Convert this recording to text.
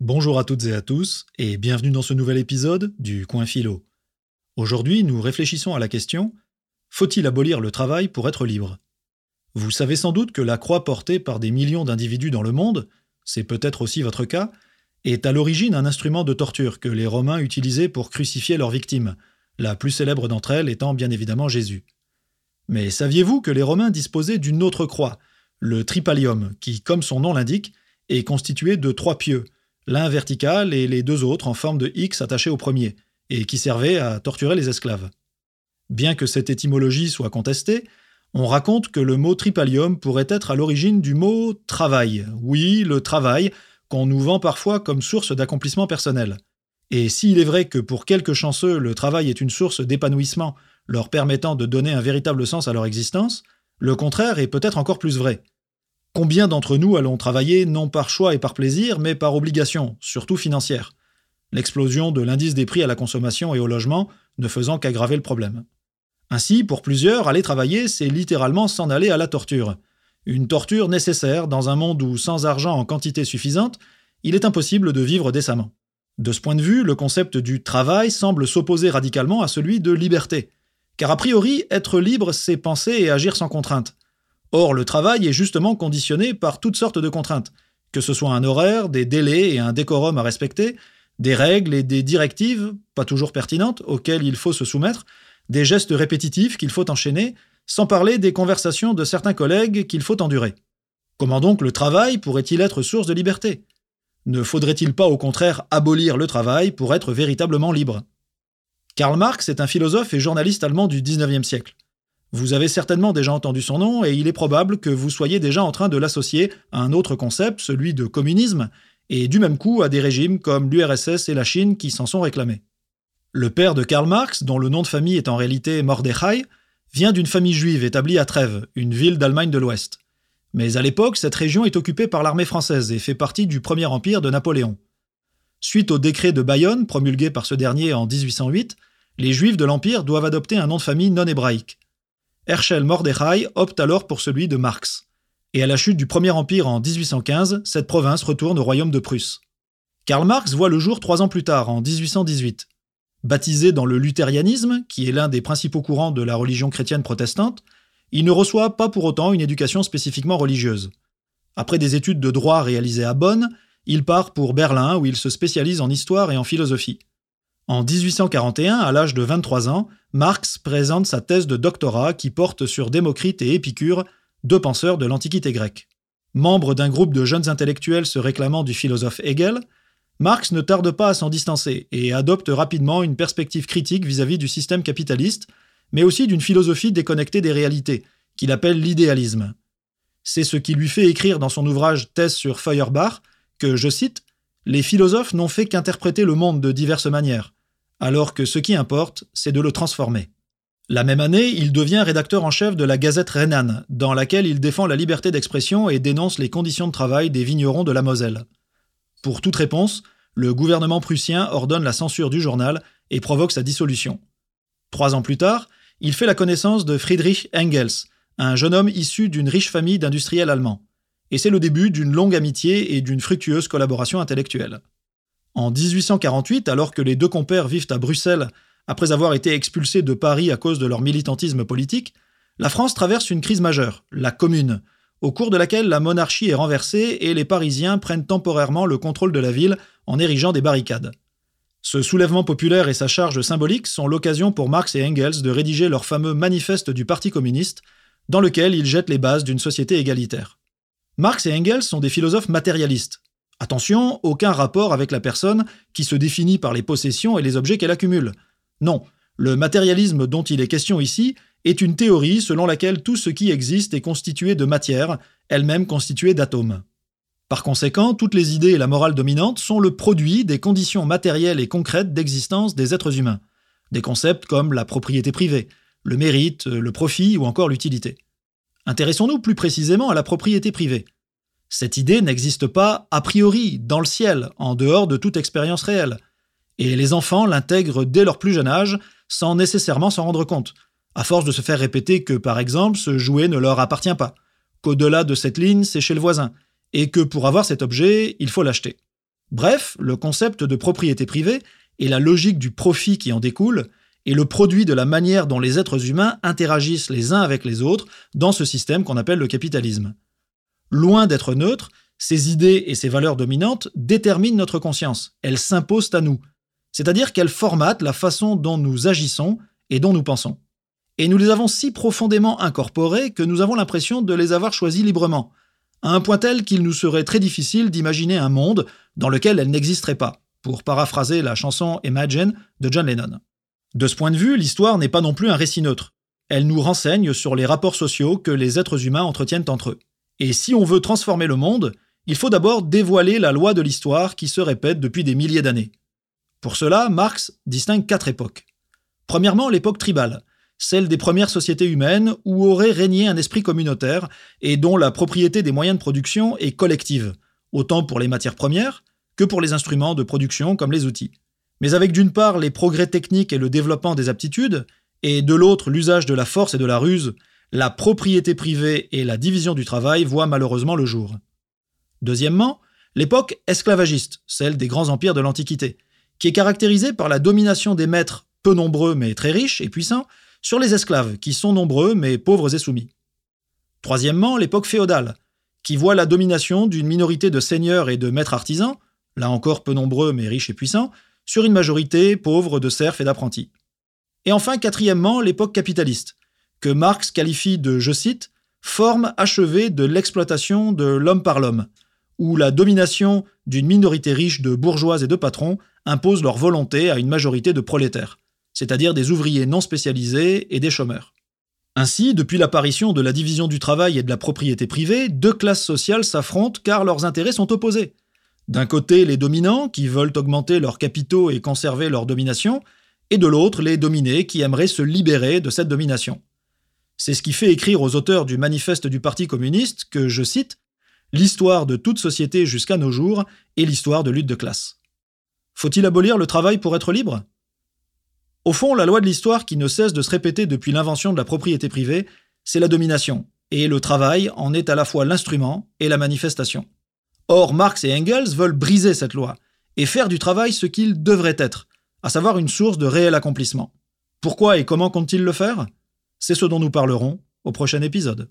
Bonjour à toutes et à tous, et bienvenue dans ce nouvel épisode du Coin Philo. Aujourd'hui, nous réfléchissons à la question Faut-il abolir le travail pour être libre? Vous savez sans doute que la croix portée par des millions d'individus dans le monde, c'est peut-être aussi votre cas, est à l'origine un instrument de torture que les Romains utilisaient pour crucifier leurs victimes, la plus célèbre d'entre elles étant bien évidemment Jésus. Mais saviez-vous que les Romains disposaient d'une autre croix, le tripalium, qui, comme son nom l'indique, est constitué de trois pieux, l'un vertical et les deux autres en forme de X attachés au premier, et qui servaient à torturer les esclaves. Bien que cette étymologie soit contestée, on raconte que le mot tripalium pourrait être à l'origine du mot travail. Oui, le travail, qu'on nous vend parfois comme source d'accomplissement personnel. Et s'il est vrai que pour quelques chanceux, le travail est une source d'épanouissement, leur permettant de donner un véritable sens à leur existence, le contraire est peut-être encore plus vrai. Combien d'entre nous allons travailler non par choix et par plaisir, mais par obligation, surtout financière? L'explosion de l'indice des prix à la consommation et au logement ne faisant qu'aggraver le problème. Ainsi, pour plusieurs, aller travailler, c'est littéralement s'en aller à la torture. Une torture nécessaire dans un monde où, sans argent en quantité suffisante, il est impossible de vivre décemment. De ce point de vue, le concept du travail semble s'opposer radicalement à celui de liberté. Car a priori, être libre, c'est penser et agir sans contrainte. Or, le travail est justement conditionné par toutes sortes de contraintes, que ce soit un horaire, des délais et un décorum à respecter, des règles et des directives, pas toujours pertinentes, auxquelles il faut se soumettre, des gestes répétitifs qu'il faut enchaîner, sans parler des conversations de certains collègues qu'il faut endurer. Comment donc le travail pourrait-il être source de liberté? Ne faudrait-il pas au contraire abolir le travail pour être véritablement libre? Karl Marx est un philosophe et journaliste allemand du XIXe siècle. Vous avez certainement déjà entendu son nom et il est probable que vous soyez déjà en train de l'associer à un autre concept, celui de communisme, et du même coup à des régimes comme l'URSS et la Chine qui s'en sont réclamés. Le père de Karl Marx, dont le nom de famille est en réalité Mordechai, vient d'une famille juive établie à Trèves, une ville d'Allemagne de l'Ouest. Mais à l'époque, cette région est occupée par l'armée française et fait partie du Premier Empire de Napoléon. Suite au décret de Bayonne, promulgué par ce dernier en 1808, les Juifs de l'Empire doivent adopter un nom de famille non hébraïque. Herschel Mordechai opte alors pour celui de Marx. Et à la chute du Premier Empire en 1815, cette province retourne au royaume de Prusse. Karl Marx voit le jour trois ans plus tard, en 1818. Baptisé dans le luthérianisme, qui est l'un des principaux courants de la religion chrétienne protestante, il ne reçoit pas pour autant une éducation spécifiquement religieuse. Après des études de droit réalisées à Bonn, il part pour Berlin où il se spécialise en histoire et en philosophie. En 1841, à l'âge de 23 ans, Marx présente sa thèse de doctorat qui porte sur Démocrite et Épicure, deux penseurs de l'Antiquité grecque. Membre d'un groupe de jeunes intellectuels se réclamant du philosophe Hegel, Marx ne tarde pas à s'en distancer et adopte rapidement une perspective critique vis-à-vis du système capitaliste, mais aussi d'une philosophie déconnectée des réalités, qu'il appelle l'idéalisme. C'est ce qui lui fait écrire dans son ouvrage Thèse sur Feuerbach que, je cite, Les philosophes n'ont fait qu'interpréter le monde de diverses manières alors que ce qui importe, c'est de le transformer. La même année, il devient rédacteur en chef de la Gazette rhénane, dans laquelle il défend la liberté d'expression et dénonce les conditions de travail des vignerons de la Moselle. Pour toute réponse, le gouvernement prussien ordonne la censure du journal et provoque sa dissolution. Trois ans plus tard, il fait la connaissance de Friedrich Engels, un jeune homme issu d'une riche famille d'industriels allemands. Et c'est le début d'une longue amitié et d'une fructueuse collaboration intellectuelle. En 1848, alors que les deux compères vivent à Bruxelles après avoir été expulsés de Paris à cause de leur militantisme politique, la France traverse une crise majeure, la Commune, au cours de laquelle la monarchie est renversée et les Parisiens prennent temporairement le contrôle de la ville en érigeant des barricades. Ce soulèvement populaire et sa charge symbolique sont l'occasion pour Marx et Engels de rédiger leur fameux manifeste du Parti communiste, dans lequel ils jettent les bases d'une société égalitaire. Marx et Engels sont des philosophes matérialistes, Attention, aucun rapport avec la personne qui se définit par les possessions et les objets qu'elle accumule. Non, le matérialisme dont il est question ici est une théorie selon laquelle tout ce qui existe est constitué de matière, elle-même constituée d'atomes. Par conséquent, toutes les idées et la morale dominante sont le produit des conditions matérielles et concrètes d'existence des êtres humains. Des concepts comme la propriété privée, le mérite, le profit ou encore l'utilité. Intéressons-nous plus précisément à la propriété privée. Cette idée n'existe pas a priori dans le ciel, en dehors de toute expérience réelle. Et les enfants l'intègrent dès leur plus jeune âge, sans nécessairement s'en rendre compte, à force de se faire répéter que, par exemple, ce jouet ne leur appartient pas, qu'au-delà de cette ligne, c'est chez le voisin, et que pour avoir cet objet, il faut l'acheter. Bref, le concept de propriété privée et la logique du profit qui en découle est le produit de la manière dont les êtres humains interagissent les uns avec les autres dans ce système qu'on appelle le capitalisme. Loin d'être neutre, ces idées et ces valeurs dominantes déterminent notre conscience, elles s'imposent à nous, c'est-à-dire qu'elles formatent la façon dont nous agissons et dont nous pensons. Et nous les avons si profondément incorporées que nous avons l'impression de les avoir choisies librement, à un point tel qu'il nous serait très difficile d'imaginer un monde dans lequel elles n'existeraient pas, pour paraphraser la chanson Imagine de John Lennon. De ce point de vue, l'histoire n'est pas non plus un récit neutre. Elle nous renseigne sur les rapports sociaux que les êtres humains entretiennent entre eux. Et si on veut transformer le monde, il faut d'abord dévoiler la loi de l'histoire qui se répète depuis des milliers d'années. Pour cela, Marx distingue quatre époques. Premièrement, l'époque tribale, celle des premières sociétés humaines où aurait régné un esprit communautaire et dont la propriété des moyens de production est collective, autant pour les matières premières que pour les instruments de production comme les outils. Mais avec d'une part les progrès techniques et le développement des aptitudes, et de l'autre l'usage de la force et de la ruse, la propriété privée et la division du travail voient malheureusement le jour. Deuxièmement, l'époque esclavagiste, celle des grands empires de l'Antiquité, qui est caractérisée par la domination des maîtres peu nombreux mais très riches et puissants sur les esclaves, qui sont nombreux mais pauvres et soumis. Troisièmement, l'époque féodale, qui voit la domination d'une minorité de seigneurs et de maîtres artisans, là encore peu nombreux mais riches et puissants, sur une majorité pauvre de serfs et d'apprentis. Et enfin, quatrièmement, l'époque capitaliste, que Marx qualifie de, je cite, forme achevée de l'exploitation de l'homme par l'homme, où la domination d'une minorité riche de bourgeois et de patrons impose leur volonté à une majorité de prolétaires, c'est-à-dire des ouvriers non spécialisés et des chômeurs. Ainsi, depuis l'apparition de la division du travail et de la propriété privée, deux classes sociales s'affrontent car leurs intérêts sont opposés. D'un côté, les dominants, qui veulent augmenter leurs capitaux et conserver leur domination, et de l'autre, les dominés, qui aimeraient se libérer de cette domination. C'est ce qui fait écrire aux auteurs du manifeste du Parti communiste que, je cite, L'histoire de toute société jusqu'à nos jours est l'histoire de lutte de classe. Faut-il abolir le travail pour être libre? Au fond, la loi de l'histoire qui ne cesse de se répéter depuis l'invention de la propriété privée, c'est la domination, et le travail en est à la fois l'instrument et la manifestation. Or, Marx et Engels veulent briser cette loi et faire du travail ce qu'il devrait être, à savoir une source de réel accomplissement. Pourquoi et comment comptent-ils le faire? C'est ce dont nous parlerons au prochain épisode.